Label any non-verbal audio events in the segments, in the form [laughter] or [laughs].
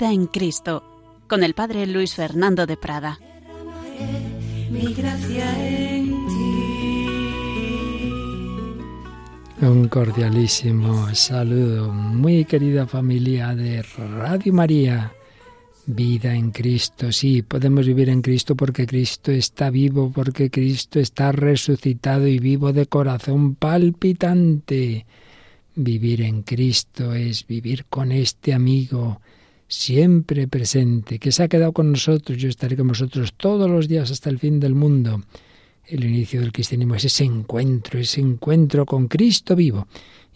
Vida en Cristo, con el Padre Luis Fernando de Prada. Mi gracia en ti. Un cordialísimo saludo, muy querida familia de Radio María. Vida en Cristo, sí, podemos vivir en Cristo porque Cristo está vivo, porque Cristo está resucitado y vivo de corazón palpitante. Vivir en Cristo es vivir con este amigo siempre presente, que se ha quedado con nosotros, yo estaré con vosotros todos los días hasta el fin del mundo. El inicio del cristianismo es ese encuentro, ese encuentro con Cristo vivo.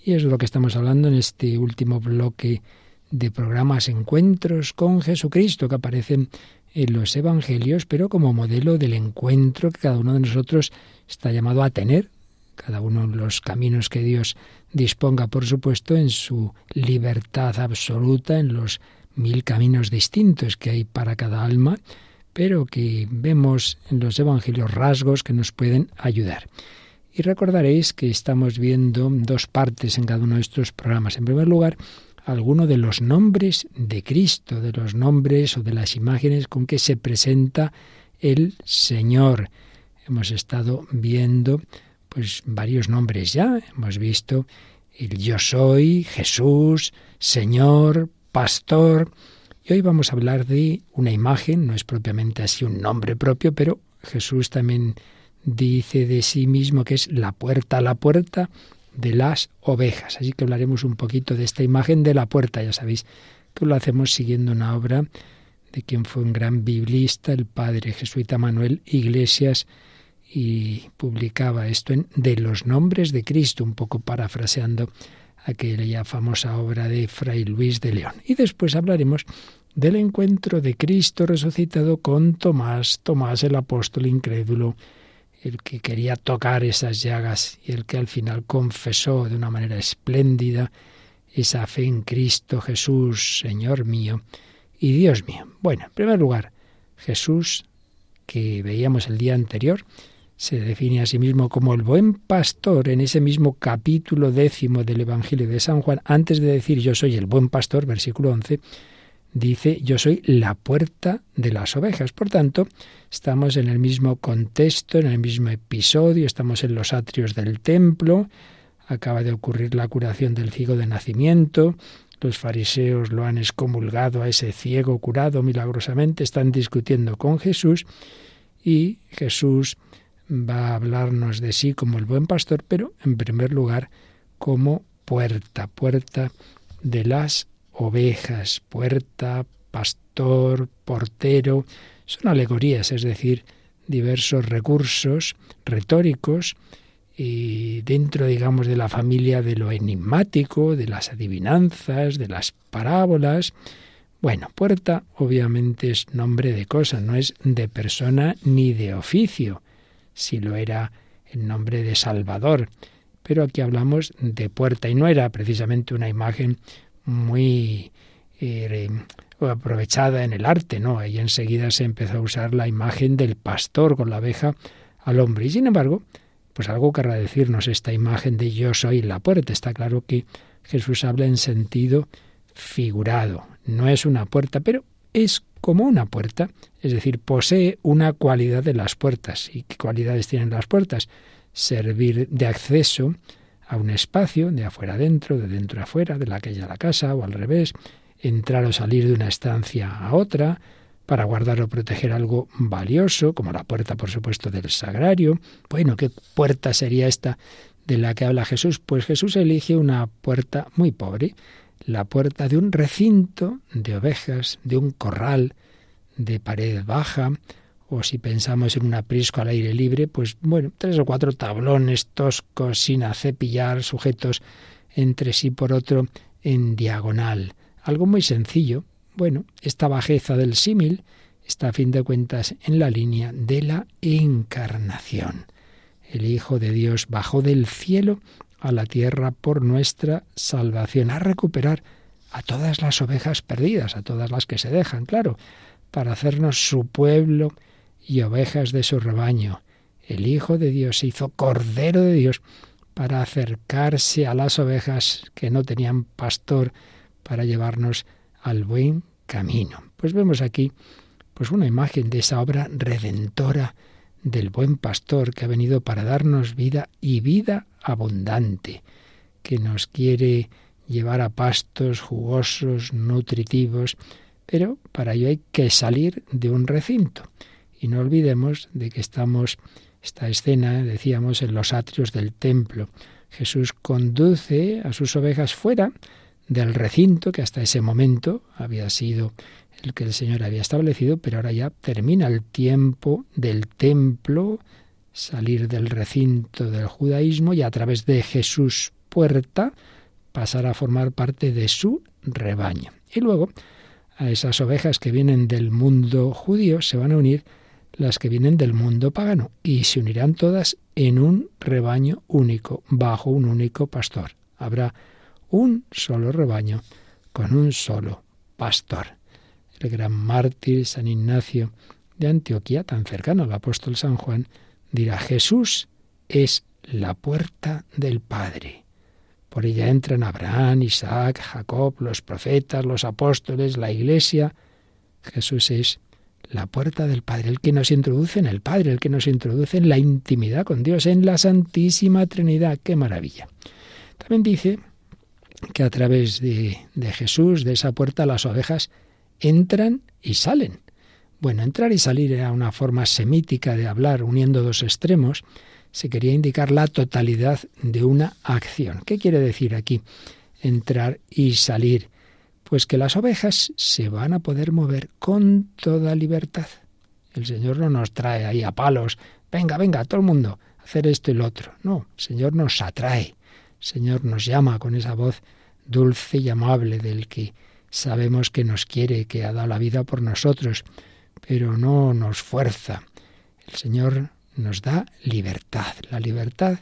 Y es lo que estamos hablando en este último bloque de programas Encuentros con Jesucristo que aparecen en los Evangelios, pero como modelo del encuentro que cada uno de nosotros está llamado a tener, cada uno los caminos que Dios disponga, por supuesto, en su libertad absoluta, en los mil caminos distintos que hay para cada alma, pero que vemos en los Evangelios rasgos que nos pueden ayudar. Y recordaréis que estamos viendo dos partes en cada uno de estos programas. En primer lugar, alguno de los nombres de Cristo, de los nombres o de las imágenes con que se presenta el Señor. Hemos estado viendo pues varios nombres ya. Hemos visto el yo soy, Jesús, Señor, pastor. Y hoy vamos a hablar de una imagen, no es propiamente así un nombre propio, pero Jesús también dice de sí mismo que es la puerta, la puerta de las ovejas. Así que hablaremos un poquito de esta imagen de la puerta. Ya sabéis que lo hacemos siguiendo una obra de quien fue un gran biblista, el padre jesuita Manuel Iglesias, y publicaba esto en De los nombres de Cristo, un poco parafraseando aquella famosa obra de Fray Luis de León. Y después hablaremos del encuentro de Cristo resucitado con Tomás, Tomás el apóstol incrédulo, el que quería tocar esas llagas y el que al final confesó de una manera espléndida esa fe en Cristo Jesús, Señor mío y Dios mío. Bueno, en primer lugar, Jesús, que veíamos el día anterior, se define a sí mismo como el buen pastor en ese mismo capítulo décimo del Evangelio de San Juan, antes de decir yo soy el buen pastor, versículo 11, dice yo soy la puerta de las ovejas. Por tanto, estamos en el mismo contexto, en el mismo episodio, estamos en los atrios del templo, acaba de ocurrir la curación del ciego de nacimiento, los fariseos lo han excomulgado a ese ciego curado milagrosamente, están discutiendo con Jesús y Jesús va a hablarnos de sí como el buen pastor, pero en primer lugar como puerta, puerta de las ovejas, puerta, pastor, portero, son alegorías, es decir, diversos recursos retóricos y dentro, digamos, de la familia de lo enigmático, de las adivinanzas, de las parábolas. Bueno, puerta obviamente es nombre de cosa, no es de persona ni de oficio si lo era en nombre de Salvador. Pero aquí hablamos de puerta y no era precisamente una imagen muy eh, aprovechada en el arte, ¿no? Ahí enseguida se empezó a usar la imagen del pastor con la abeja al hombre. Y sin embargo, pues algo querrá decirnos esta imagen de yo soy la puerta. Está claro que Jesús habla en sentido figurado. No es una puerta, pero es como una puerta, es decir, posee una cualidad de las puertas. ¿Y qué cualidades tienen las puertas? Servir de acceso a un espacio, de afuera adentro, de dentro afuera, de la calle a la casa o al revés, entrar o salir de una estancia a otra, para guardar o proteger algo valioso, como la puerta, por supuesto, del sagrario. Bueno, ¿qué puerta sería esta de la que habla Jesús? Pues Jesús elige una puerta muy pobre, la puerta de un recinto de ovejas, de un corral de pared baja, o si pensamos en un aprisco al aire libre, pues bueno, tres o cuatro tablones toscos sin acepillar, sujetos entre sí por otro en diagonal. Algo muy sencillo. Bueno, esta bajeza del símil está a fin de cuentas en la línea de la encarnación. El Hijo de Dios bajó del cielo a la tierra por nuestra salvación, a recuperar a todas las ovejas perdidas, a todas las que se dejan, claro, para hacernos su pueblo y ovejas de su rebaño. El Hijo de Dios se hizo Cordero de Dios para acercarse a las ovejas que no tenían pastor, para llevarnos al buen camino. Pues vemos aquí pues una imagen de esa obra redentora del buen pastor que ha venido para darnos vida y vida abundante, que nos quiere llevar a pastos jugosos, nutritivos, pero para ello hay que salir de un recinto. Y no olvidemos de que estamos, esta escena, decíamos, en los atrios del templo. Jesús conduce a sus ovejas fuera del recinto que hasta ese momento había sido el que el Señor había establecido, pero ahora ya termina el tiempo del templo, salir del recinto del judaísmo y a través de Jesús puerta pasar a formar parte de su rebaño. Y luego a esas ovejas que vienen del mundo judío se van a unir las que vienen del mundo pagano y se unirán todas en un rebaño único, bajo un único pastor. Habrá un solo rebaño con un solo pastor. El gran mártir San Ignacio de Antioquía, tan cercano al apóstol San Juan, dirá, Jesús es la puerta del Padre. Por ella entran Abraham, Isaac, Jacob, los profetas, los apóstoles, la iglesia. Jesús es la puerta del Padre, el que nos introduce en el Padre, el que nos introduce en la intimidad con Dios, en la Santísima Trinidad. ¡Qué maravilla! También dice que a través de, de Jesús, de esa puerta, las ovejas entran y salen. Bueno, entrar y salir era una forma semítica de hablar uniendo dos extremos. Se quería indicar la totalidad de una acción. ¿Qué quiere decir aquí entrar y salir? Pues que las ovejas se van a poder mover con toda libertad. El Señor no nos trae ahí a palos, venga, venga, todo el mundo, hacer esto y lo otro. No, el Señor nos atrae, el Señor nos llama con esa voz dulce y amable del que sabemos que nos quiere, que ha dado la vida por nosotros, pero no nos fuerza. El Señor nos da libertad, la libertad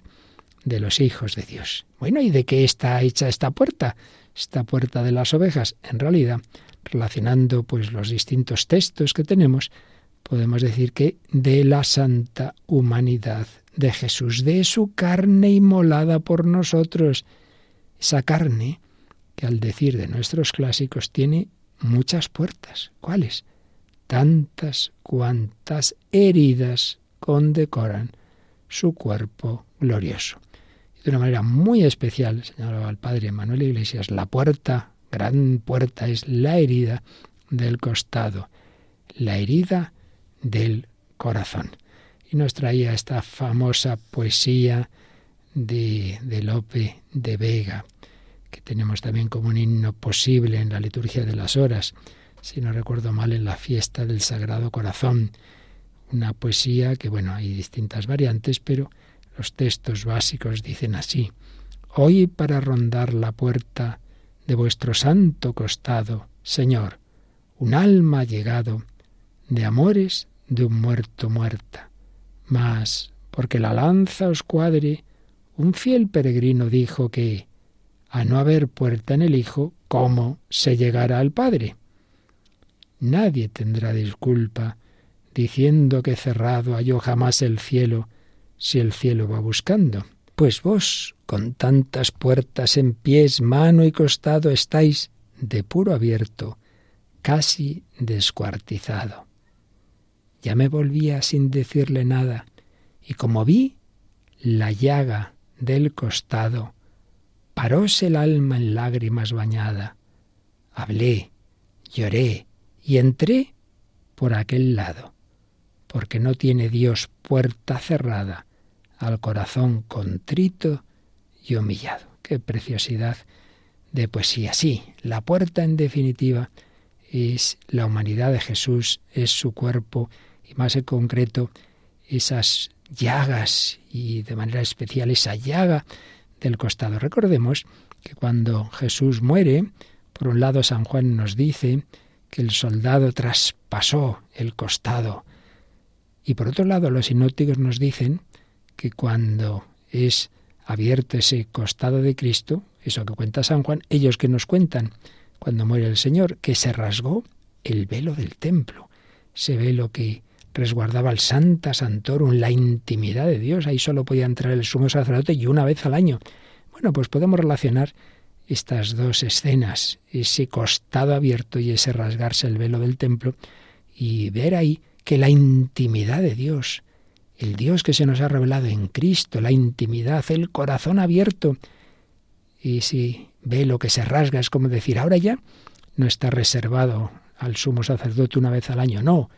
de los hijos de Dios. Bueno, ¿y de qué está hecha esta puerta? esta puerta de las ovejas, en realidad, relacionando pues los distintos textos que tenemos, podemos decir que de la santa humanidad de Jesús, de su carne inmolada por nosotros, esa carne que al decir de nuestros clásicos tiene muchas puertas. ¿Cuáles? Tantas cuantas heridas condecoran su cuerpo glorioso de una manera muy especial, señalaba el padre Manuel Iglesias, la puerta, gran puerta, es la herida del costado, la herida del corazón. Y nos traía esta famosa poesía de, de Lope de Vega, que tenemos también como un himno posible en la liturgia de las horas, si no recuerdo mal, en la fiesta del Sagrado Corazón. Una poesía que, bueno, hay distintas variantes, pero los textos básicos dicen así, Hoy para rondar la puerta de vuestro santo costado, Señor, un alma ha llegado de amores de un muerto muerta. Mas, porque la lanza os cuadre, un fiel peregrino dijo que, a no haber puerta en el Hijo, ¿cómo se llegará al Padre? Nadie tendrá disculpa diciendo que cerrado halló jamás el cielo si el cielo va buscando. Pues vos, con tantas puertas en pies, mano y costado, estáis de puro abierto, casi descuartizado. Ya me volvía sin decirle nada, y como vi la llaga del costado, paróse el alma en lágrimas bañada. Hablé, lloré y entré por aquel lado, porque no tiene Dios puerta cerrada al corazón contrito y humillado. Qué preciosidad de poesía. Sí, la puerta en definitiva es la humanidad de Jesús, es su cuerpo y más en concreto esas llagas y de manera especial esa llaga del costado. Recordemos que cuando Jesús muere, por un lado San Juan nos dice que el soldado traspasó el costado y por otro lado los sinópticos nos dicen que cuando es abierto ese costado de Cristo, eso que cuenta San Juan, ellos que nos cuentan cuando muere el Señor, que se rasgó el velo del templo, ese velo que resguardaba el Santa Santorum, la intimidad de Dios, ahí solo podía entrar el sumo sacerdote y una vez al año. Bueno, pues podemos relacionar estas dos escenas, ese costado abierto y ese rasgarse el velo del templo, y ver ahí que la intimidad de Dios, el Dios que se nos ha revelado en Cristo, la intimidad, el corazón abierto, y si ve lo que se rasga, es como decir, ahora ya no está reservado al sumo sacerdote una vez al año, no.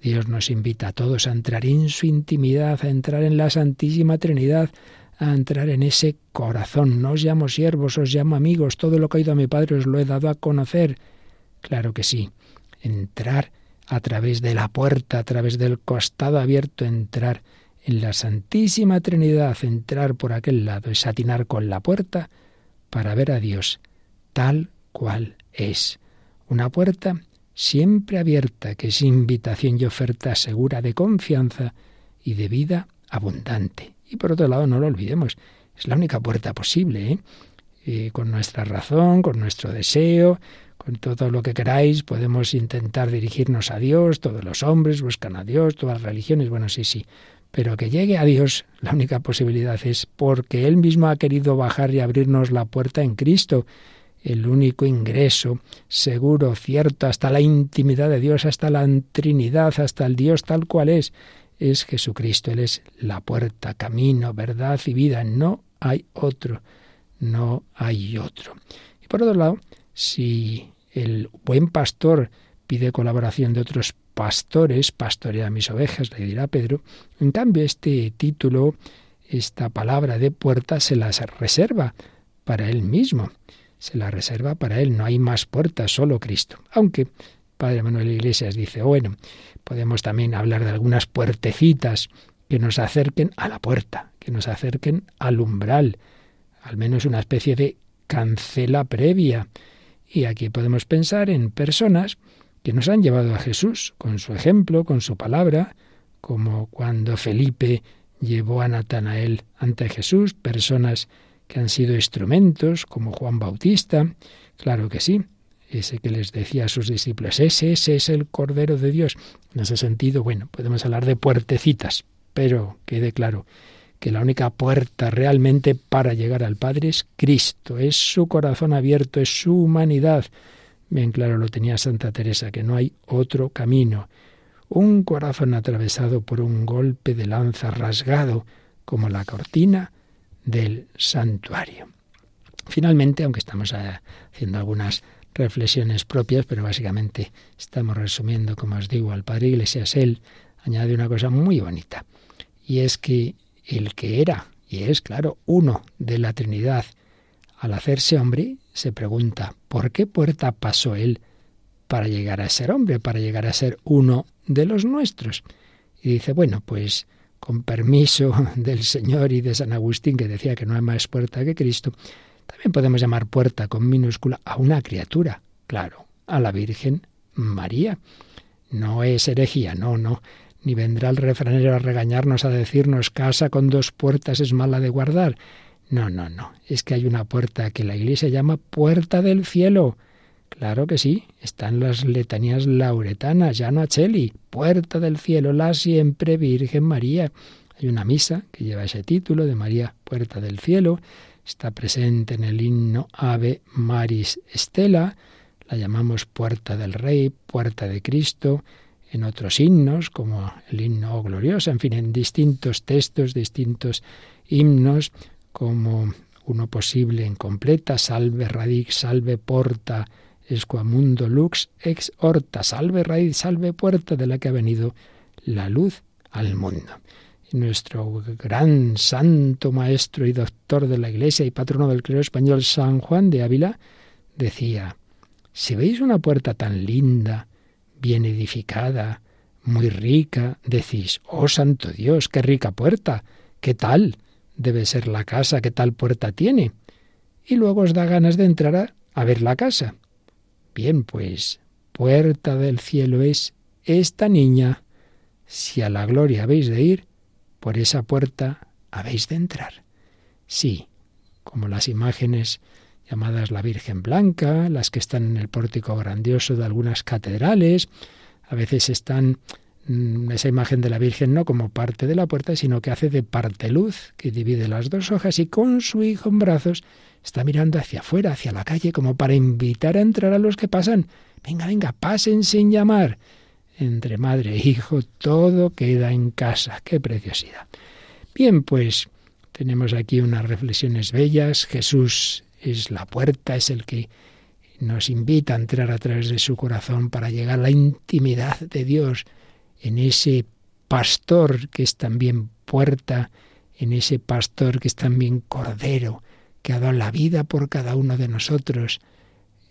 Dios nos invita a todos a entrar en su intimidad, a entrar en la Santísima Trinidad, a entrar en ese corazón. No os llamo siervos, os llamo amigos. Todo lo que ha ido a mi Padre os lo he dado a conocer. Claro que sí. Entrar a través de la puerta, a través del costado abierto, entrar en la Santísima Trinidad, entrar por aquel lado, es atinar con la puerta para ver a Dios tal cual es. Una puerta siempre abierta, que es invitación y oferta segura de confianza y de vida abundante. Y por otro lado, no lo olvidemos, es la única puerta posible, ¿eh? Y con nuestra razón, con nuestro deseo, con todo lo que queráis, podemos intentar dirigirnos a Dios, todos los hombres buscan a Dios, todas las religiones, bueno, sí, sí, pero que llegue a Dios, la única posibilidad es porque Él mismo ha querido bajar y abrirnos la puerta en Cristo, el único ingreso seguro, cierto, hasta la intimidad de Dios, hasta la Trinidad, hasta el Dios tal cual es, es Jesucristo. Él es la puerta, camino, verdad y vida. No hay otro, no hay otro. Y por otro lado, si el buen pastor pide colaboración de otros pastores, pastorea mis ovejas, le dirá Pedro, en cambio este título, esta palabra de puerta se las reserva para él mismo, se la reserva para él, no hay más puertas, solo Cristo. Aunque Padre Manuel Iglesias dice, bueno, podemos también hablar de algunas puertecitas que nos acerquen a la puerta, que nos acerquen al umbral, al menos una especie de cancela previa. Y aquí podemos pensar en personas que nos han llevado a Jesús con su ejemplo, con su palabra, como cuando Felipe llevó a Natanael ante Jesús, personas que han sido instrumentos, como Juan Bautista, claro que sí, ese que les decía a sus discípulos, ese, ese es el Cordero de Dios. En ese sentido, bueno, podemos hablar de puertecitas, pero quede claro que la única puerta realmente para llegar al Padre es Cristo, es su corazón abierto, es su humanidad, Bien claro lo tenía Santa Teresa, que no hay otro camino. Un corazón atravesado por un golpe de lanza rasgado, como la cortina del santuario. Finalmente, aunque estamos haciendo algunas reflexiones propias, pero básicamente estamos resumiendo, como os digo, al Padre Iglesias, él añade una cosa muy bonita, y es que el que era, y es claro, uno de la Trinidad, al hacerse hombre, se pregunta, ¿por qué puerta pasó él para llegar a ser hombre, para llegar a ser uno de los nuestros? Y dice, bueno, pues con permiso [laughs] del Señor y de San Agustín, que decía que no hay más puerta que Cristo, también podemos llamar puerta con minúscula a una criatura, claro, a la Virgen María. No es herejía, no, no, ni vendrá el refranero a regañarnos, a decirnos casa con dos puertas es mala de guardar. No, no, no. Es que hay una puerta que la Iglesia llama puerta del cielo. Claro que sí, están las letanías lauretanas, ya no Acheli, puerta del cielo, la siempre Virgen María. Hay una misa que lleva ese título de María, puerta del cielo, está presente en el himno Ave Maris Estela, la llamamos puerta del Rey, puerta de Cristo, en otros himnos como el himno glorioso, en fin, en distintos textos, distintos himnos, como uno posible en completa, salve radix, salve porta, esquamundo lux ex horta, salve raíz, salve puerta de la que ha venido la luz al mundo. Nuestro gran santo maestro y doctor de la Iglesia y patrono del clero español, San Juan de Ávila, decía, si veis una puerta tan linda, bien edificada, muy rica, decís, oh santo Dios, qué rica puerta, qué tal, debe ser la casa que tal puerta tiene. Y luego os da ganas de entrar a, ver la casa. Bien, pues, puerta del cielo es esta niña. Si a la gloria habéis de ir, por esa puerta habéis de entrar. Sí, como las imágenes llamadas la Virgen Blanca, las que están en el pórtico grandioso de algunas catedrales, a veces están mm, esa imagen de la Virgen no como parte de la puerta, sino que hace de parte luz, que divide las dos hojas y con su hijo en brazos está mirando hacia afuera, hacia la calle, como para invitar a entrar a los que pasan. Venga, venga, pasen sin llamar. Entre madre e hijo todo queda en casa. ¡Qué preciosidad! Bien, pues tenemos aquí unas reflexiones bellas. Jesús es la puerta, es el que nos invita a entrar a través de su corazón para llegar a la intimidad de Dios, en ese pastor que es también puerta, en ese pastor que es también cordero, que ha dado la vida por cada uno de nosotros,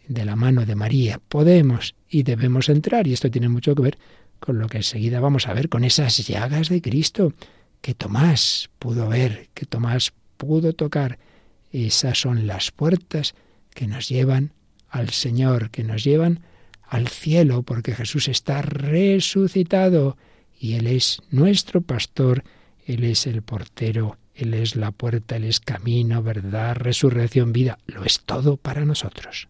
de la mano de María. Podemos y debemos entrar, y esto tiene mucho que ver con lo que enseguida vamos a ver, con esas llagas de Cristo que Tomás pudo ver, que Tomás pudo tocar. Esas son las puertas que nos llevan al Señor, que nos llevan al cielo, porque Jesús está resucitado y Él es nuestro pastor, Él es el portero, Él es la puerta, Él es camino, verdad, resurrección, vida, lo es todo para nosotros.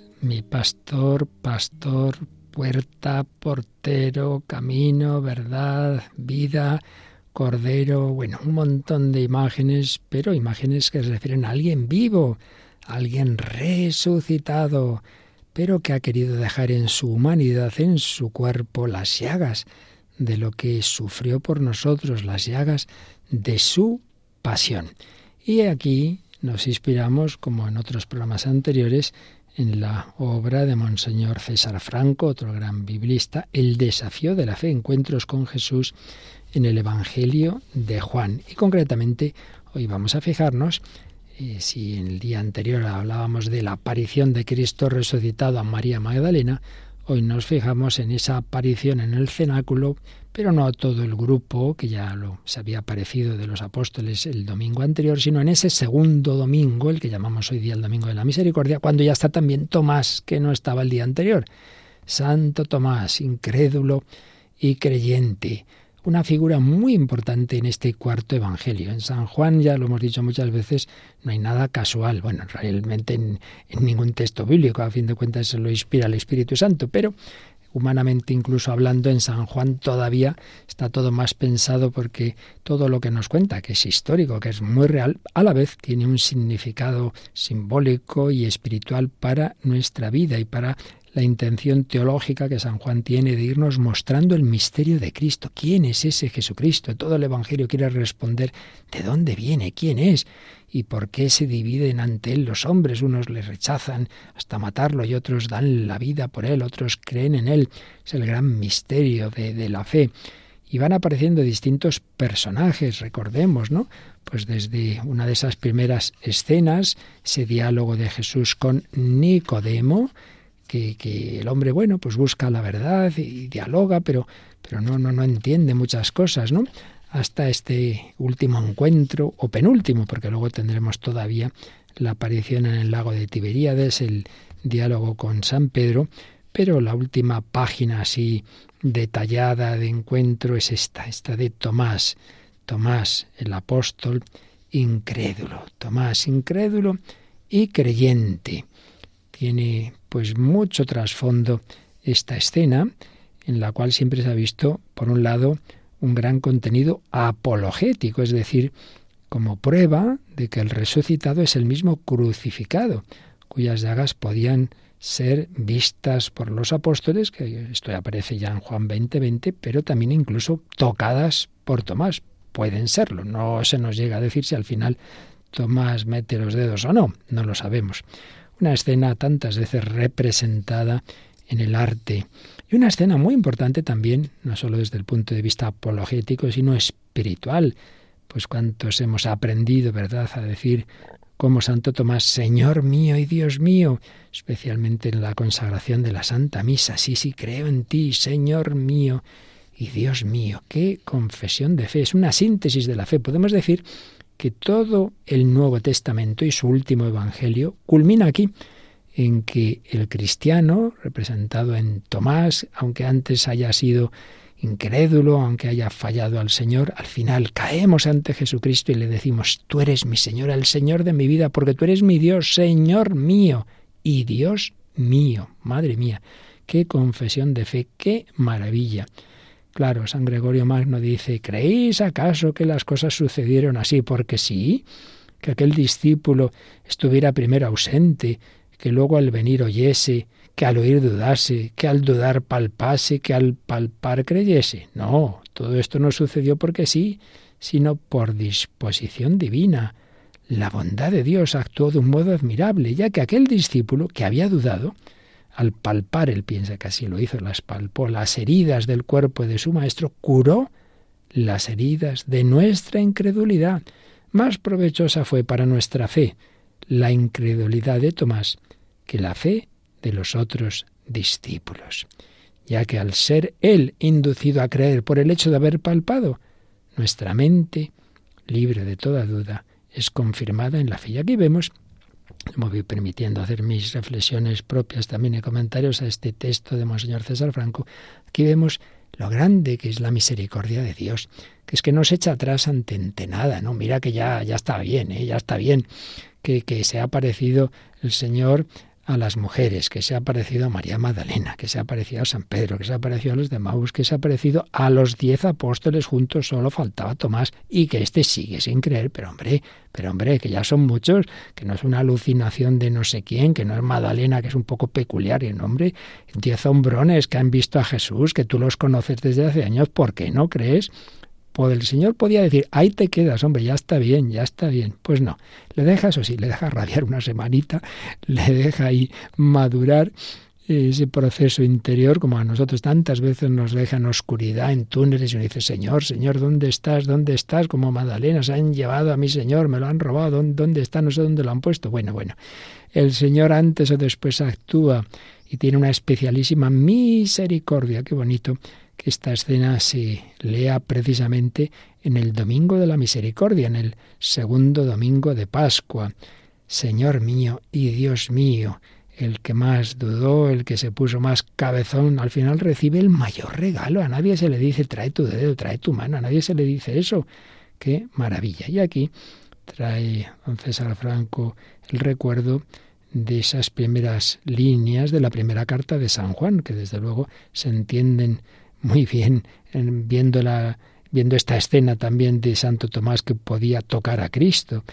mi pastor, pastor, puerta, portero, camino, verdad, vida, cordero, bueno, un montón de imágenes, pero imágenes que se refieren a alguien vivo, alguien resucitado, pero que ha querido dejar en su humanidad, en su cuerpo, las llagas de lo que sufrió por nosotros, las llagas de su pasión. Y aquí nos inspiramos, como en otros programas anteriores, en la obra de Monseñor César Franco, otro gran biblista, El desafío de la fe, encuentros con Jesús en el Evangelio de Juan. Y concretamente hoy vamos a fijarnos, eh, si en el día anterior hablábamos de la aparición de Cristo resucitado a María Magdalena, hoy nos fijamos en esa aparición en el cenáculo pero no todo el grupo que ya lo se había aparecido de los apóstoles el domingo anterior, sino en ese segundo domingo, el que llamamos hoy día el domingo de la misericordia, cuando ya está también Tomás, que no estaba el día anterior. Santo Tomás, incrédulo y creyente, una figura muy importante en este cuarto evangelio. En San Juan, ya lo hemos dicho muchas veces, no hay nada casual. Bueno, realmente en, ningún texto bíblico, a fin de cuentas, se lo inspira el Espíritu Santo, pero humanamente incluso hablando, en San Juan todavía está todo más pensado porque todo lo que nos cuenta, que es histórico, que es muy real, a la vez tiene un significado simbólico y espiritual para nuestra vida y para la intención teológica que San Juan tiene de irnos mostrando el misterio de Cristo. ¿Quién es ese Jesucristo? Todo el Evangelio quiere responder de dónde viene, quién es y por qué se dividen ante él los hombres. Unos le rechazan hasta matarlo y otros dan la vida por él, otros creen en él. Es el gran misterio de, de la fe. Y van apareciendo distintos personajes, recordemos, ¿no? Pues desde una de esas primeras escenas, ese diálogo de Jesús con Nicodemo, que, el hombre, bueno, pues busca la verdad y dialoga, pero, pero no, no, no entiende muchas cosas, ¿no? Hasta este último encuentro, o penúltimo, porque luego tendremos todavía la aparición en el lago de Tiberíades, el diálogo con San Pedro, pero la última página así detallada de encuentro es esta, esta de Tomás, Tomás el apóstol incrédulo, Tomás incrédulo y creyente. Tiene pues mucho trasfondo esta escena en la cual siempre se ha visto, por un lado, un gran contenido apologético, es decir, como prueba de que el resucitado es el mismo crucificado, cuyas llagas podían ser vistas por los apóstoles, que esto aparece ya en Juan 20:20, 20, pero también incluso tocadas por Tomás. Pueden serlo, no se nos llega a decir si al final Tomás mete los dedos o no, no lo sabemos una escena tantas veces representada en el arte y una escena muy importante también, no solo desde el punto de vista apologético, sino espiritual, pues cuántos hemos aprendido, ¿verdad?, a decir como Santo Tomás, Señor mío y Dios mío, especialmente en la consagración de la Santa Misa. Sí, sí, creo en ti, Señor mío y Dios mío. Qué confesión de fe. Es una síntesis de la fe. Podemos decir que todo el Nuevo Testamento y su último Evangelio culmina aquí, en que el cristiano, representado en Tomás, aunque antes haya sido incrédulo, aunque haya fallado al Señor, al final caemos ante Jesucristo y le decimos, tú eres mi Señor, el Señor de mi vida, porque tú eres mi Dios, Señor mío y Dios mío. Madre mía, qué confesión de fe, qué maravilla. Claro, San Gregorio Magno dice, ¿creéis acaso que las cosas sucedieron así porque sí? Que aquel discípulo estuviera primero ausente, que luego al venir oyese, que al oír dudase, que al dudar palpase, que al palpar creyese. No, todo esto no sucedió porque sí, sino por disposición divina. La bondad de Dios actuó de un modo admirable, ya que aquel discípulo que había dudado, al palpar, él piensa que así lo hizo, las palpó, las heridas del cuerpo de su maestro, curó las heridas de nuestra incredulidad. Más provechosa fue para nuestra fe la incredulidad de Tomás que la fe de los otros discípulos, ya que al ser él inducido a creer por el hecho de haber palpado, nuestra mente, libre de toda duda, es confirmada en la fe. Aquí vemos me voy permitiendo hacer mis reflexiones propias también y comentarios a este texto de Monseñor César Franco. Aquí vemos lo grande que es la misericordia de Dios, que es que no se echa atrás ante, nada, ¿no? Mira que ya, ya está bien, ¿eh? ya está bien que, que se ha parecido el Señor a las mujeres, que se ha parecido a María Magdalena, que se ha parecido a San Pedro, que se ha parecido a los de Maús, que se ha parecido a los diez apóstoles juntos, solo faltaba Tomás, y que éste sigue sin creer, pero hombre, pero hombre, que ya son muchos, que no es una alucinación de no sé quién, que no es Magdalena, que es un poco peculiar, y no, hombre, diez hombrones que han visto a Jesús, que tú los conoces desde hace años, ¿por qué no crees? Pues el Señor podía decir, ahí te quedas, hombre, ya está bien, ya está bien. Pues no, le deja, eso sí, le deja radiar una semanita, [laughs] le deja ahí madurar ese proceso interior, como a nosotros tantas veces nos deja en oscuridad, en túneles, y uno dice, Señor, Señor, ¿dónde estás? ¿Dónde estás? Como Magdalena, se han llevado a mi Señor, me lo han robado, ¿dónde está? No sé dónde lo han puesto. Bueno, bueno, el Señor antes o después actúa y tiene una especialísima misericordia, qué bonito que esta escena se lea precisamente en el Domingo de la Misericordia, en el segundo domingo de Pascua. Señor mío y Dios mío, el que más dudó, el que se puso más cabezón, al final recibe el mayor regalo. A nadie se le dice trae tu dedo, trae tu mano, a nadie se le dice eso. Qué maravilla. Y aquí trae don César Franco el recuerdo de esas primeras líneas de la primera carta de San Juan, que desde luego se entienden muy bien viendo, la, viendo esta escena también de Santo Tomás que podía tocar a Cristo.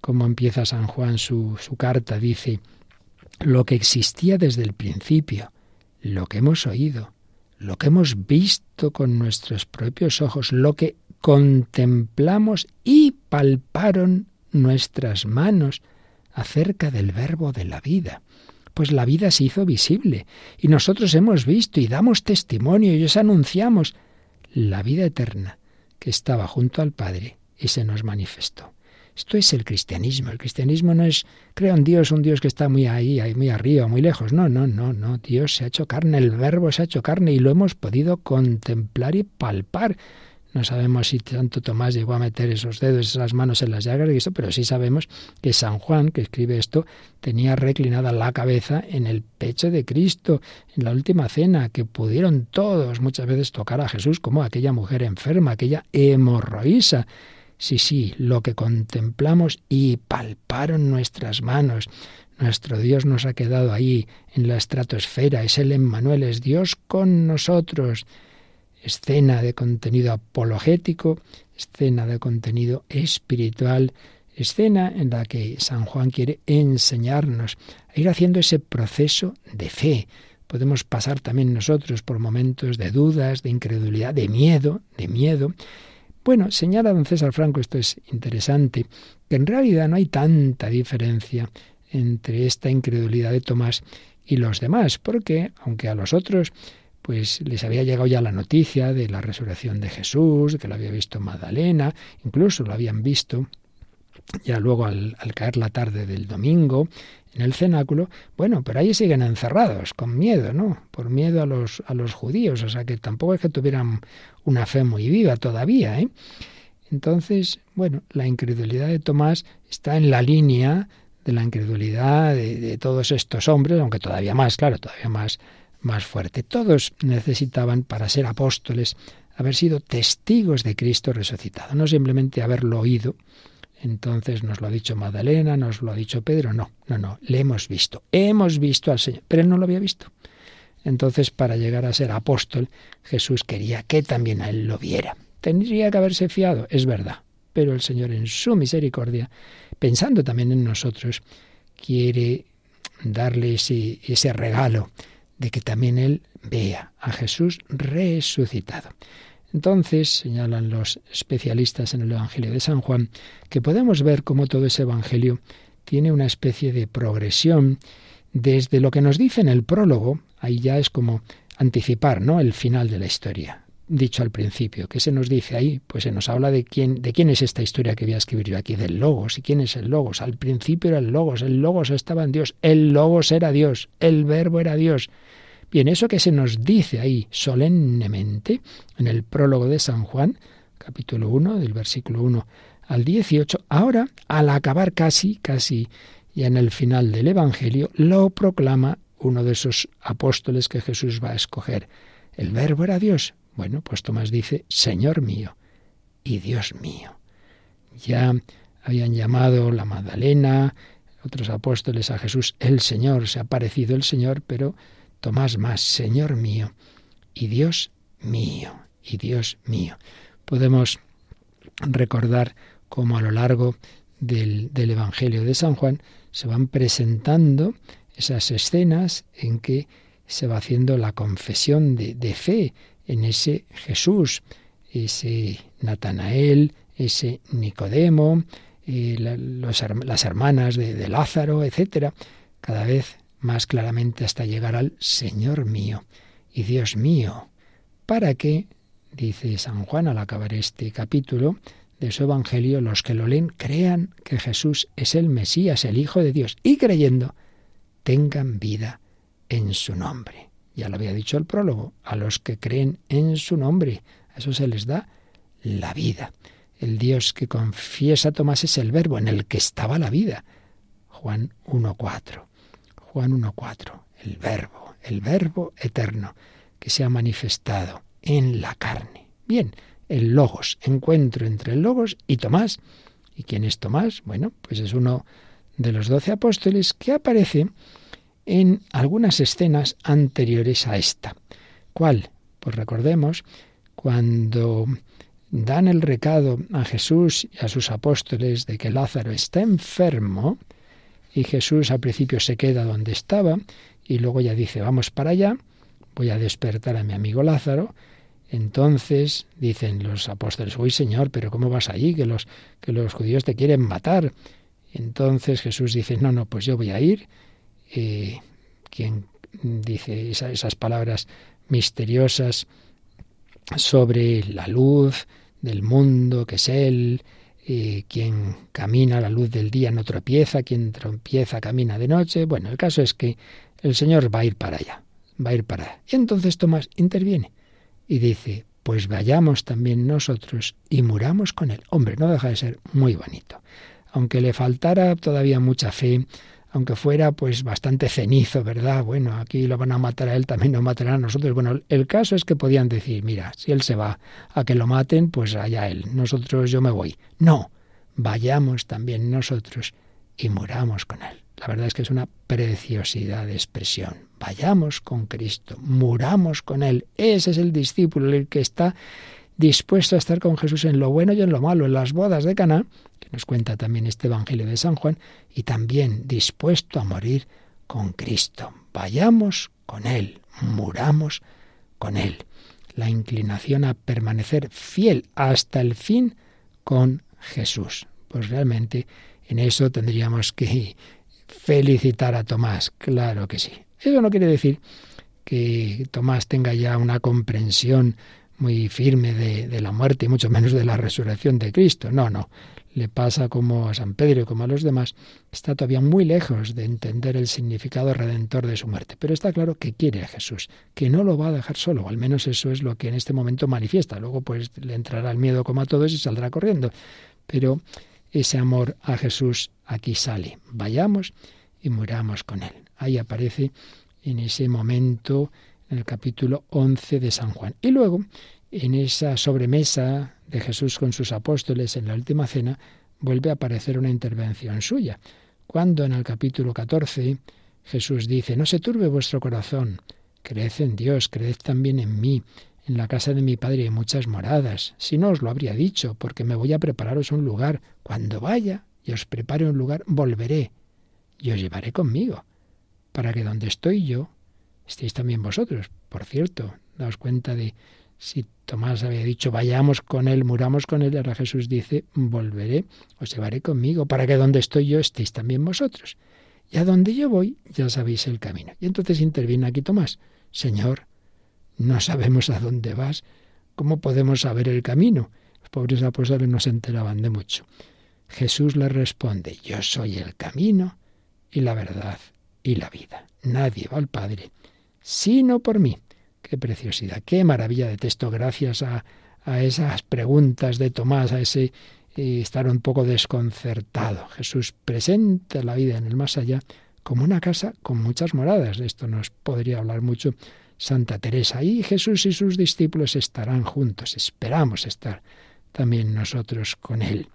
Como empieza San Juan su, su carta, dice, lo que existía desde el principio, lo que hemos oído, lo que hemos visto con nuestros propios ojos, lo que contemplamos y palparon nuestras manos acerca del verbo de la vida. Pues la vida se hizo visible y nosotros hemos visto y damos testimonio y os anunciamos la vida eterna que estaba junto al Padre y se nos manifestó. Esto es el cristianismo. El cristianismo no es creo en Dios, un Dios que está muy ahí, muy arriba, muy lejos. No, no, no, no. Dios se ha hecho carne, el verbo se ha hecho carne y lo hemos podido contemplar y palpar. No sabemos si Santo Tomás llegó a meter esos dedos, esas manos en las llagas de esto, pero sí sabemos que San Juan, que escribe esto, tenía reclinada la cabeza en el pecho de Cristo en la última cena, que pudieron todos muchas veces tocar a Jesús, como aquella mujer enferma, aquella hemorroísa. Sí, sí, lo que contemplamos y palparon nuestras manos. Nuestro Dios nos ha quedado ahí en la estratosfera, es el Emmanuel, es Dios con nosotros escena de contenido apologético, escena de contenido espiritual, escena en la que San Juan quiere enseñarnos a ir haciendo ese proceso de fe. Podemos pasar también nosotros por momentos de dudas, de incredulidad, de miedo, de miedo. Bueno, señala don César Franco, esto es interesante, que en realidad no hay tanta diferencia entre esta incredulidad de Tomás y los demás, porque aunque a los otros pues les había llegado ya la noticia de la resurrección de Jesús, que lo había visto Magdalena, incluso lo habían visto ya luego al, caer la tarde del domingo en el cenáculo, bueno, pero ahí siguen encerrados, con miedo, ¿no? Por miedo a los, a los judíos, o sea que tampoco es que tuvieran una fe muy viva todavía, ¿eh? Entonces, bueno, la incredulidad de Tomás está en la línea de la incredulidad de, de todos estos hombres, aunque todavía más, claro, todavía más más fuerte. Todos necesitaban, para ser apóstoles, haber sido testigos de Cristo resucitado, no simplemente haberlo oído. Entonces nos lo ha dicho Magdalena, nos lo ha dicho Pedro, no, no, no, le hemos visto, hemos visto al Señor, pero él no lo había visto. Entonces, para llegar a ser apóstol, Jesús quería que también a él lo viera. Tendría que haberse fiado, es verdad, pero el Señor en su misericordia, pensando también en nosotros, quiere darle ese, ese regalo de que también él vea a Jesús resucitado. Entonces, señalan los especialistas en el Evangelio de San Juan, que podemos ver cómo todo ese Evangelio tiene una especie de progresión desde lo que nos dice en el prólogo, ahí ya es como anticipar, ¿no? el final de la historia. Dicho al principio, ¿qué se nos dice ahí? Pues se nos habla de quién, de quién es esta historia que voy a escribir yo aquí, del Logos. ¿Y quién es el Logos? Al principio era el Logos, el Logos estaba en Dios, el Logos era Dios, el Verbo era Dios. Bien, eso que se nos dice ahí solemnemente en el prólogo de San Juan, capítulo 1, del versículo 1 al 18, ahora, al acabar casi, casi ya en el final del Evangelio, lo proclama uno de esos apóstoles que Jesús va a escoger. El verbo era Dios. Bueno, pues Tomás dice, Señor mío y Dios mío. Ya habían llamado la Magdalena, otros apóstoles a Jesús, el Señor, se ha parecido el Señor, pero Tomás más, Señor mío y Dios mío, y Dios mío. Podemos recordar cómo a lo largo del, Evangelio de San Juan se van presentando esas escenas en que se va haciendo la confesión de, fe en ese Jesús, ese Natanael, ese Nicodemo, eh, las hermanas de, de Lázaro, etcétera, cada vez más claramente hasta llegar al Señor mío y Dios mío, para que, dice San Juan al acabar este capítulo de su Evangelio, los que lo leen crean que Jesús es el Mesías, el Hijo de Dios, y creyendo, tengan vida en su nombre. Ya lo había dicho el prólogo, a los que creen en su nombre, a eso se les da la vida. El Dios que confiesa Tomás es el verbo en el que estaba la vida. Juan 1.4. Juan 1.4, el verbo, el verbo eterno que se ha manifestado en la carne. Bien, el logos, encuentro entre el logos y Tomás. ¿Y quién es Tomás? Bueno, pues es uno de los doce apóstoles que aparece en algunas escenas anteriores a esta. ¿Cuál? Pues recordemos cuando dan el recado a Jesús y a sus apóstoles de que Lázaro está enfermo, y Jesús al principio se queda donde estaba y luego ya dice, vamos para allá, voy a despertar a mi amigo Lázaro. Entonces dicen los apóstoles, uy Señor, pero ¿cómo vas allí? Que los, que los judíos te quieren matar. Entonces Jesús dice, no, no, pues yo voy a ir. Eh, quien dice esas palabras misteriosas sobre la luz del mundo, que es Él, quien camina a la luz del día no tropieza, quien tropieza camina de noche. Bueno, el caso es que el Señor va a ir para allá, va a ir para allá. Y entonces Tomás interviene y dice, pues vayamos también nosotros y muramos con Él. Hombre, no deja de ser muy bonito. Aunque le faltara todavía mucha fe, aunque fuera pues bastante cenizo, ¿verdad? Bueno, aquí lo van a matar a él, también nos matarán a nosotros. Bueno, el caso es que podían decir, mira, si él se va a que lo maten, pues allá él, nosotros yo me voy. No, vayamos también nosotros y muramos con él. La verdad es que es una preciosidad de expresión. Vayamos con Cristo, muramos con Él. Ese es el discípulo, el que está dispuesto a estar con Jesús en lo bueno y en lo malo, en las bodas de Caná, nos cuenta también este Evangelio de San Juan, y también dispuesto a morir con Cristo. Vayamos con Él, muramos con Él. La inclinación a permanecer fiel hasta el fin con Jesús. Pues realmente en eso tendríamos que felicitar a Tomás, claro que sí. Eso no quiere decir que Tomás tenga ya una comprensión muy firme de, la muerte y mucho menos de la resurrección de Cristo. No, no le pasa como a San Pedro y como a los demás, está todavía muy lejos de entender el significado redentor de su muerte. Pero está claro que quiere a Jesús, que no lo va a dejar solo, al menos eso es lo que en este momento manifiesta. Luego pues le entrará el miedo como a todos y saldrá corriendo. Pero ese amor a Jesús aquí sale. Vayamos y muramos con él. Ahí aparece en ese momento en el capítulo 11 de San Juan. Y luego, en esa sobremesa de Jesús con sus apóstoles en la última cena, vuelve a aparecer una intervención suya. Cuando en el capítulo 14 Jesús dice, no se turbe vuestro corazón, creed en Dios, creed también en mí. En la casa de mi Padre hay muchas moradas. Si no os lo habría dicho, porque me voy a prepararos un lugar. Cuando vaya y os prepare un lugar, volveré y os llevaré conmigo, para que donde estoy yo, estéis también vosotros. Por cierto, daos cuenta de si Tomás había dicho, vayamos con él, muramos con él, ahora Jesús dice, volveré, os llevaré conmigo, para que donde estoy yo estéis también vosotros. Y a donde yo voy, ya sabéis el camino. Y entonces interviene aquí Tomás, Señor, no sabemos a dónde vas, ¿cómo podemos saber el camino? Los pobres apóstoles no se enteraban de mucho. Jesús le responde, yo soy el camino y la verdad y la vida. Nadie va al Padre sino por mí. Qué preciosidad, qué maravilla de texto, gracias a, esas preguntas de Tomás, a ese eh, estar un poco desconcertado. Jesús presenta la vida en el más allá como una casa con muchas moradas. De esto nos podría hablar mucho Santa Teresa. Y Jesús y sus discípulos estarán juntos. Esperamos estar también nosotros con Él.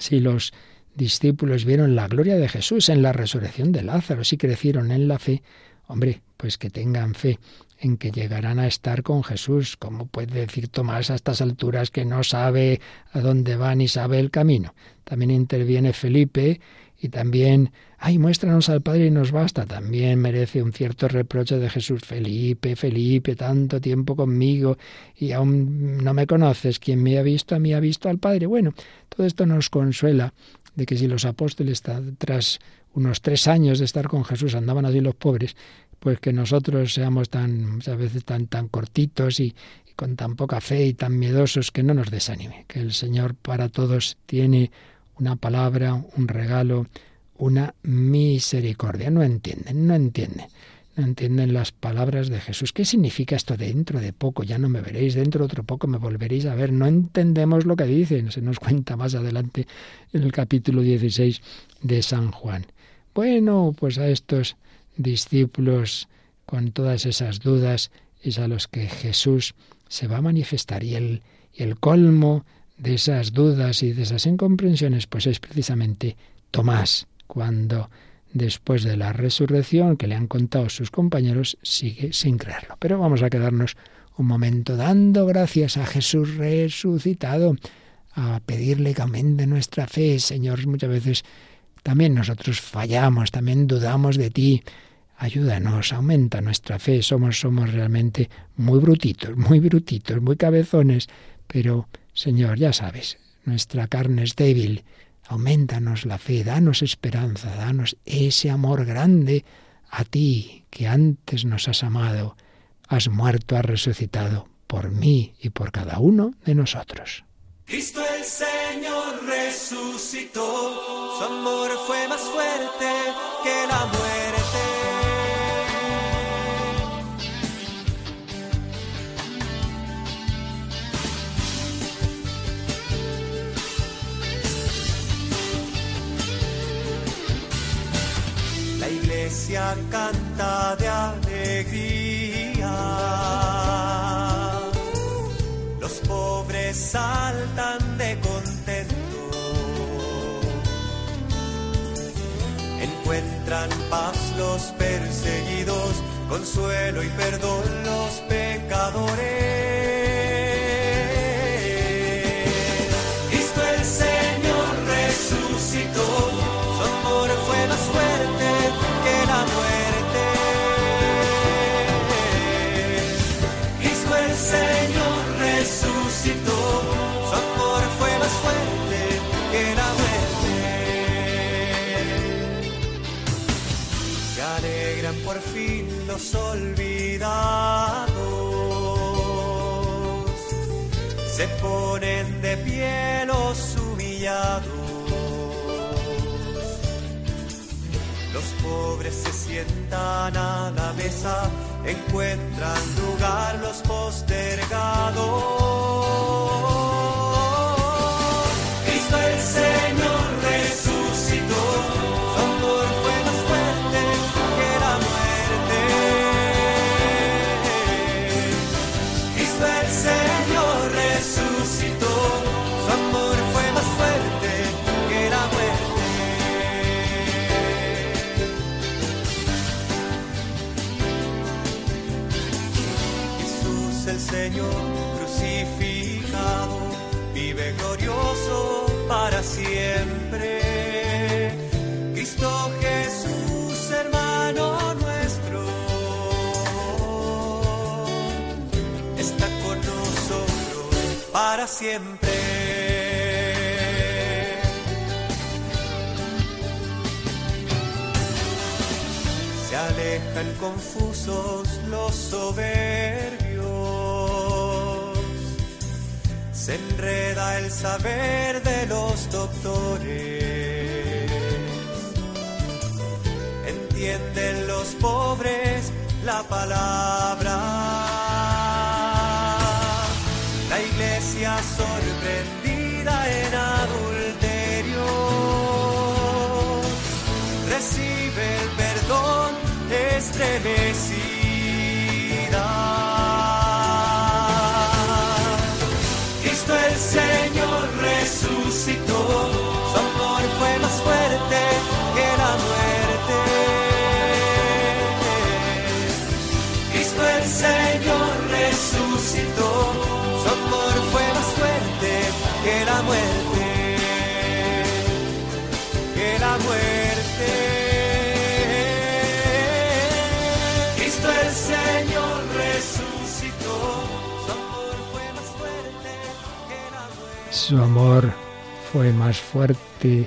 Si los discípulos vieron la gloria de Jesús en la resurrección de Lázaro, si crecieron en la fe, hombre, pues que tengan fe en que llegarán a estar con Jesús. ¿Cómo puede decir Tomás a estas alturas que no sabe a dónde va ni sabe el camino? También interviene Felipe y también, ay, muéstranos al Padre y nos basta. También merece un cierto reproche de Jesús. Felipe, Felipe, tanto tiempo conmigo y aún no me conoces. Quien me ha visto, a mí ha visto al Padre. Bueno, todo esto nos consuela de que si los apóstoles tras unos tres años de estar con Jesús andaban así los pobres, pues que nosotros seamos tan, muchas veces tan, tan cortitos y, y, con tan poca fe y tan miedosos que no nos desanime, que el Señor para todos tiene una palabra, un regalo, una misericordia. No entienden, no entienden. No entienden las palabras de Jesús. ¿Qué significa esto? Dentro de poco ya no me veréis, dentro de otro poco me volveréis a ver. No entendemos lo que dicen. Se nos cuenta más adelante en el capítulo 16 de San Juan. Bueno, pues a estos discípulos con todas esas dudas es a los que Jesús se va a manifestar y el, y el colmo de esas dudas y de esas incomprensiones pues es precisamente Tomás, cuando después de la resurrección que le han contado sus compañeros sigue sin creerlo. Pero vamos a quedarnos un momento dando gracias a Jesús resucitado, a pedirle que aumente nuestra fe. Señor, muchas veces también nosotros fallamos, también dudamos de ti. Ayúdanos, aumenta nuestra fe. Somos, somos realmente muy brutitos, muy brutitos, muy cabezones. Pero, Señor, ya sabes, nuestra carne es débil. Aumentanos la fe, danos esperanza, danos ese amor grande a ti que antes nos has amado. Has muerto, has resucitado por mí y por cada uno de nosotros. Cristo el Señor resucitó, su amor fue más fuerte que la muerte. La iglesia canta de alegría pobres saltan de contento. Encuentran paz los perseguidos, consuelo y perdón los pecadores. Los olvidados se ponen de pie los humillados. Los pobres se sientan a la mesa, encuentran lugar los postergados. Siempre. Se alejan confusos los soberbios se enreda el saber de los doctores. Entienden los pobres la palabra. Su amor fue más fuerte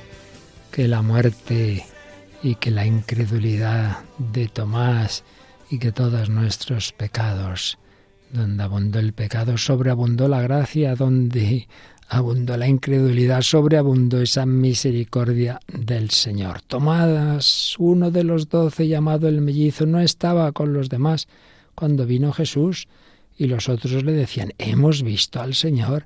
que la muerte y que la incredulidad de Tomás y que todos nuestros pecados. Donde abundó el pecado, sobreabundó la gracia, donde abundó la incredulidad, sobreabundó esa misericordia del Señor. Tomás, uno de los doce llamado el mellizo, no estaba con los demás cuando vino Jesús y los otros le decían, hemos visto al Señor.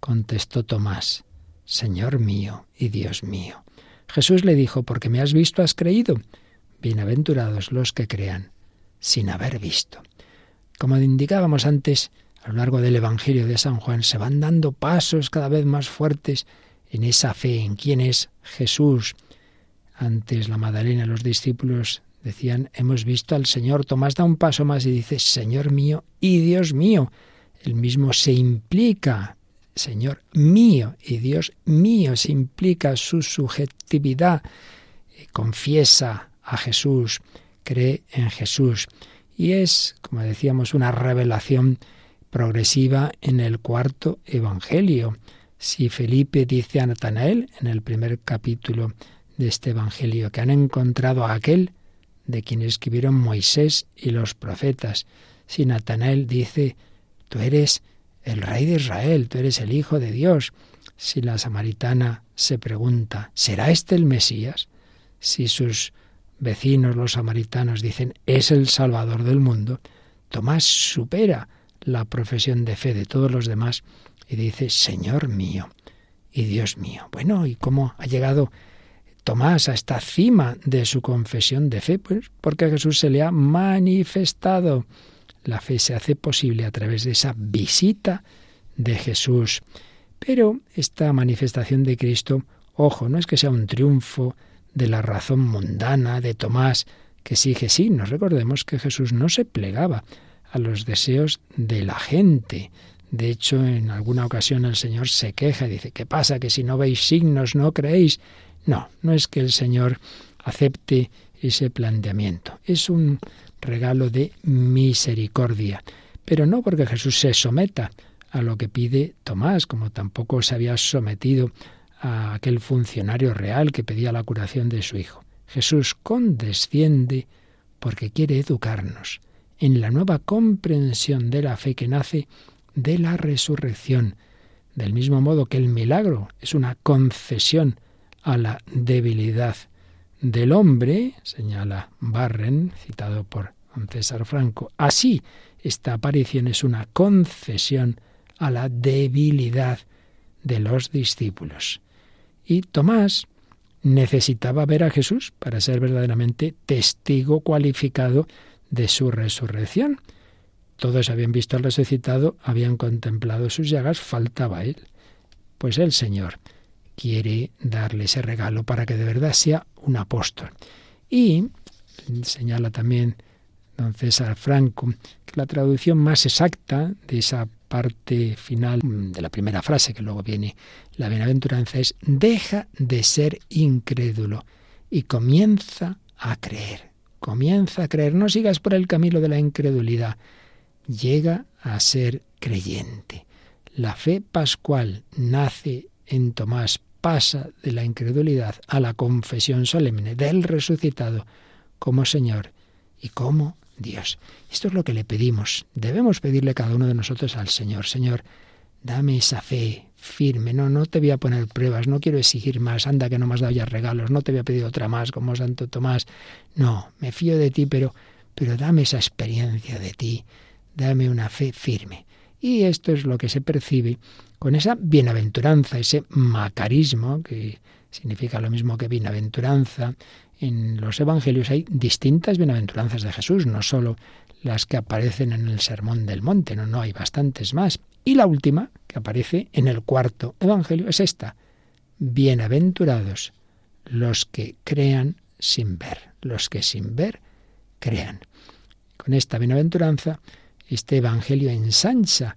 Contestó Tomás, Señor mío y Dios mío. Jesús le dijo, porque me has visto, has creído. Bienaventurados los que crean sin haber visto. Como indicábamos antes, a lo largo del Evangelio de San Juan se van dando pasos cada vez más fuertes en esa fe, en quién es Jesús. Antes la Madalena, los discípulos decían, hemos visto al Señor. Tomás da un paso más y dice, Señor mío y Dios mío. El mismo se implica, Señor mío y Dios mío, se implica su subjetividad, confiesa a Jesús, cree en Jesús. Y es, como decíamos, una revelación progresiva en el cuarto Evangelio. Si Felipe dice a Natanael en el primer capítulo de este Evangelio que han encontrado a aquel de quien escribieron Moisés y los profetas, si Natanael dice, tú eres el rey de Israel, tú eres el Hijo de Dios, si la samaritana se pregunta, ¿será este el Mesías? Si sus vecinos, los samaritanos, dicen, es el Salvador del mundo, Tomás supera la profesión de fe de todos los demás y dice, Señor mío y Dios mío. Bueno, ¿y cómo ha llegado Tomás a esta cima de su confesión de fe? Pues porque Jesús se le ha manifestado. La fe se hace posible a través de esa visita de Jesús. Pero esta manifestación de Cristo, ojo, no es que sea un triunfo de la razón mundana de Tomás, que sigue sí, nos recordemos que Jesús no se plegaba a los deseos de la gente. De hecho, en alguna ocasión el Señor se queja y dice, ¿qué pasa? Que si no veis signos no creéis. No, no es que el Señor acepte ese planteamiento. Es un regalo de misericordia. Pero no porque Jesús se someta a lo que pide Tomás, como tampoco se había sometido a aquel funcionario real que pedía la curación de su hijo. Jesús condesciende porque quiere educarnos en la nueva comprensión de la fe que nace de la resurrección, del mismo modo que el milagro es una concesión a la debilidad del hombre, señala Barren, citado por César Franco, así esta aparición es una concesión a la debilidad de los discípulos. Y Tomás necesitaba ver a Jesús para ser verdaderamente testigo cualificado de su resurrección. Todos habían visto al resucitado, habían contemplado sus llagas, faltaba él. Pues el Señor quiere darle ese regalo para que de verdad sea un apóstol. Y señala también don César Franco que la traducción más exacta de esa parte final de la primera frase que luego viene la bienaventuranza es deja de ser incrédulo y comienza a creer. Comienza a creer, no sigas por el camino de la incredulidad. Llega a ser creyente. La fe pascual nace en Tomás, pasa de la incredulidad a la confesión solemne del resucitado como Señor y como Dios. Esto es lo que le pedimos. Debemos pedirle cada uno de nosotros al Señor. Señor, dame esa fe firme. No, no te voy a poner pruebas, no quiero exigir más. Anda que no me has dado ya regalos, no te voy a pedir otra más como Santo Tomás. No, me fío de ti, pero, pero dame esa experiencia de ti. Dame una fe firme. Y esto es lo que se percibe con esa bienaventuranza, ese macarismo, que significa lo mismo que bienaventuranza, en los evangelios hay distintas bienaventuranzas de Jesús, no solo las que aparecen en el Sermón del Monte, no, no, hay bastantes más. Y la última, que aparece en el cuarto evangelio, es esta. Bienaventurados los que crean sin ver, los que sin ver crean. Con esta bienaventuranza, este evangelio ensancha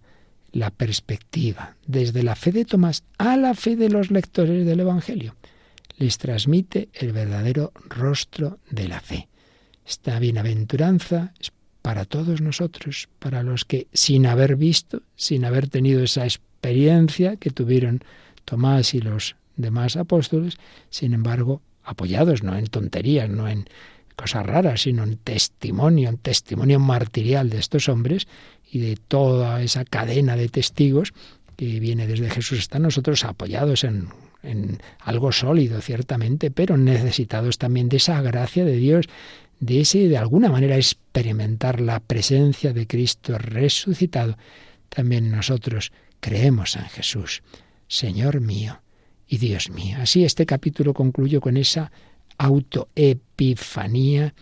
la perspectiva, desde la fe de Tomás a la fe de los lectores del evangelio les transmite el verdadero rostro de la fe. Esta bienaventuranza es para todos nosotros, para los que sin haber visto, sin haber tenido esa experiencia que tuvieron Tomás y los demás apóstoles, sin embargo, apoyados no en tonterías, no en cosa rara, sino un testimonio, un testimonio martirial de estos hombres y de toda esa cadena de testigos que viene desde Jesús hasta nosotros apoyados en, en algo sólido, ciertamente, pero necesitados también de esa gracia de Dios, de ese, de alguna manera, experimentar la presencia de Cristo resucitado. También nosotros creemos en Jesús, Señor mío y Dios mío. Así este capítulo concluyo con esa autoepifanía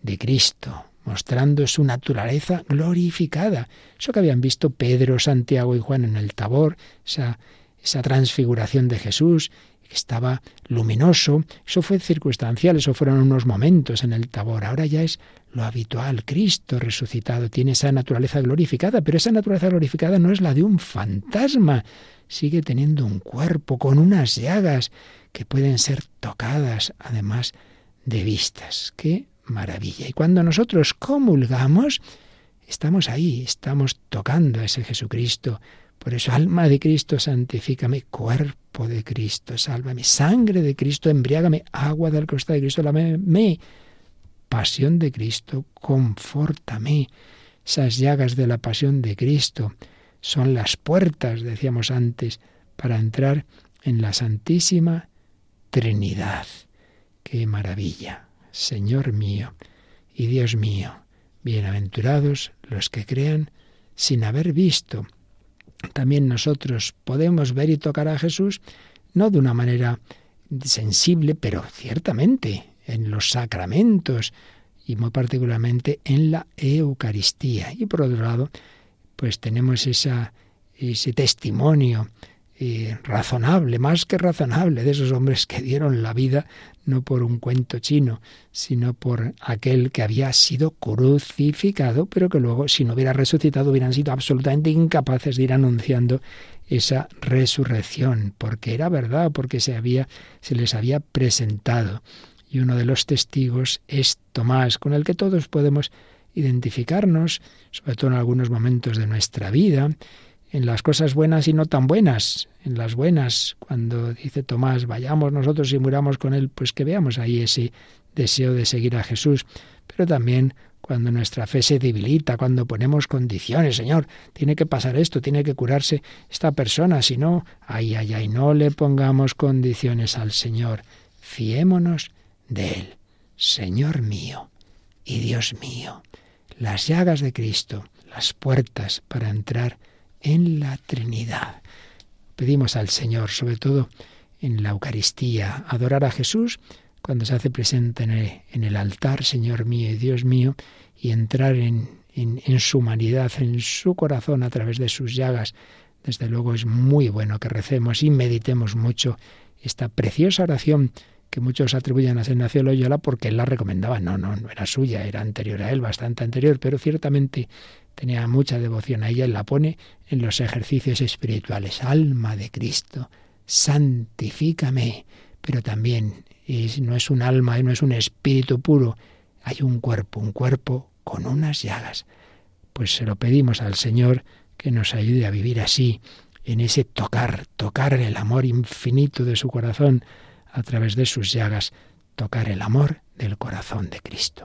de Cristo, mostrando su naturaleza glorificada. Eso que habían visto Pedro, Santiago y Juan en el Tabor, esa, esa transfiguración de Jesús, que estaba luminoso, eso fue circunstancial, eso fueron unos momentos en el Tabor. Ahora ya es lo habitual. Cristo resucitado tiene esa naturaleza glorificada, pero esa naturaleza glorificada no es la de un fantasma. Sigue teniendo un cuerpo con unas llagas que pueden ser tocadas, además de vistas. ¡Qué maravilla! Y cuando nosotros comulgamos, estamos ahí, estamos tocando a ese Jesucristo. Por eso, alma de Cristo, santifícame, cuerpo de Cristo, sálvame, sangre de Cristo, embriágame, agua del costado de Cristo, me pasión de Cristo, confórtame. Esas llagas de la pasión de Cristo son las puertas, decíamos antes, para entrar en la Santísima Trinidad. ¡Qué maravilla! Señor mío y Dios mío, bienaventurados los que crean sin haber visto. También nosotros podemos ver y tocar a Jesús, no de una manera sensible, pero ciertamente en los sacramentos y muy particularmente en la Eucaristía. Y por otro lado, pues tenemos ese testimonio razonable, más que razonable, de esos hombres que dieron la vida no por un cuento chino, sino por aquel que había sido crucificado, pero que luego, si no hubiera resucitado, hubieran sido absolutamente incapaces de ir anunciando esa resurrección, porque era verdad, porque se les había presentado. Y uno de los testigos es Tomás, con el que todos podemos identificarnos, sobre todo en algunos momentos de nuestra vida, en las cosas buenas y no tan buenas, en las buenas, cuando dice Tomás, vayamos nosotros y muramos con él, pues que veamos ahí ese deseo de seguir a Jesús, pero también cuando nuestra fe se debilita, cuando ponemos condiciones, Señor, tiene que pasar esto, tiene que curarse esta persona, si no, ay, ay, ay, no le pongamos condiciones al Señor, fiémonos de Él, Señor mío y Dios mío. Las llagas de Cristo, las puertas para entrar en la Trinidad. Pedimos al Señor, sobre todo en la Eucaristía, adorar a Jesús cuando se hace presente en el, altar, Señor mío y Dios mío, y entrar en, en su humanidad, en su corazón a través de sus llagas. Desde luego es muy bueno que recemos y meditemos mucho esta preciosa oración que muchos atribuyen a Ignacio Loyola porque él la recomendaba. No, no, no era suya, era anterior a él, bastante anterior, pero ciertamente tenía mucha devoción a ella y la pone en los ejercicios espirituales. Alma de Cristo, santifícame. Pero también no es un alma, no es un espíritu puro, hay un cuerpo, un cuerpo con unas llagas. Pues se lo pedimos al Señor que nos ayude a vivir así, en ese tocar, tocar el amor infinito de su corazón a través de sus llagas, tocar el amor del corazón de Cristo.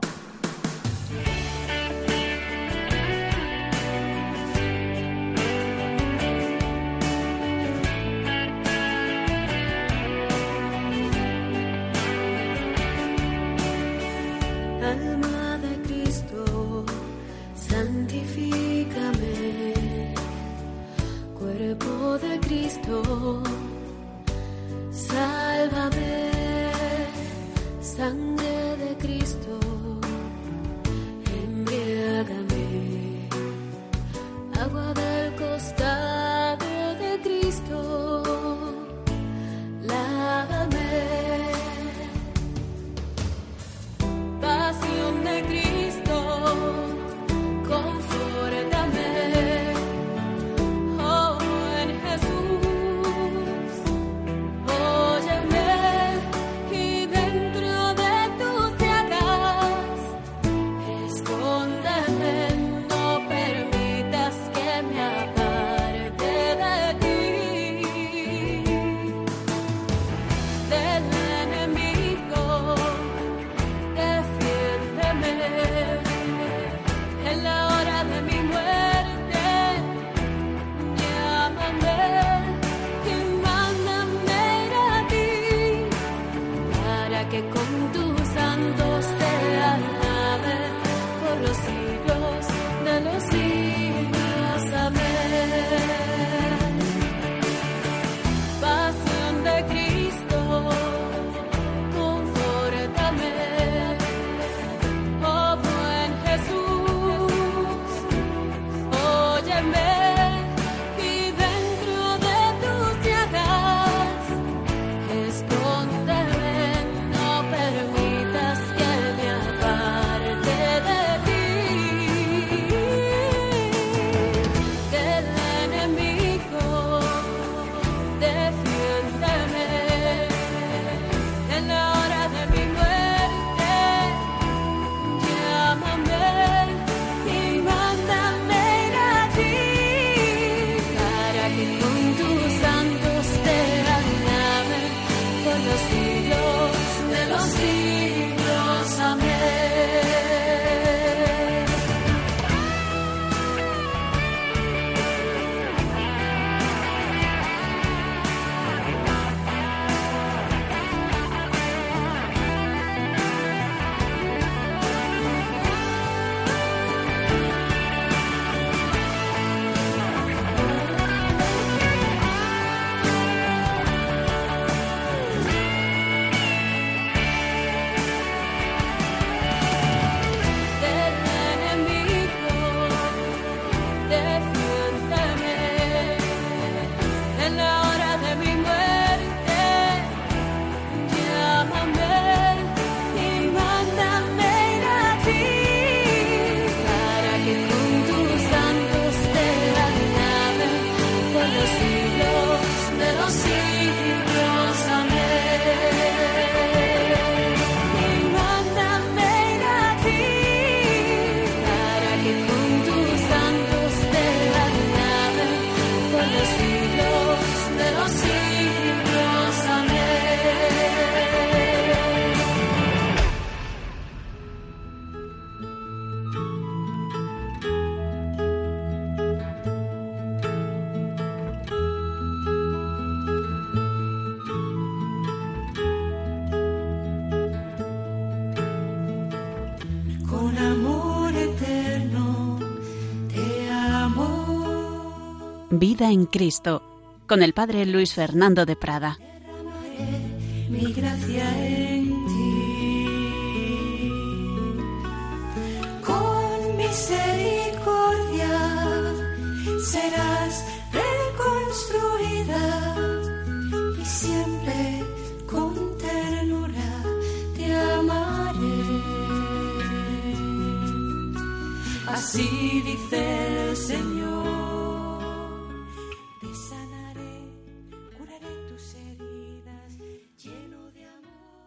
Vida en Cristo, con el Padre Luis Fernando de Prada. Mi gracia en ti. Con misericordia serás reconstruida y siempre con ternura te amaré. Así dice.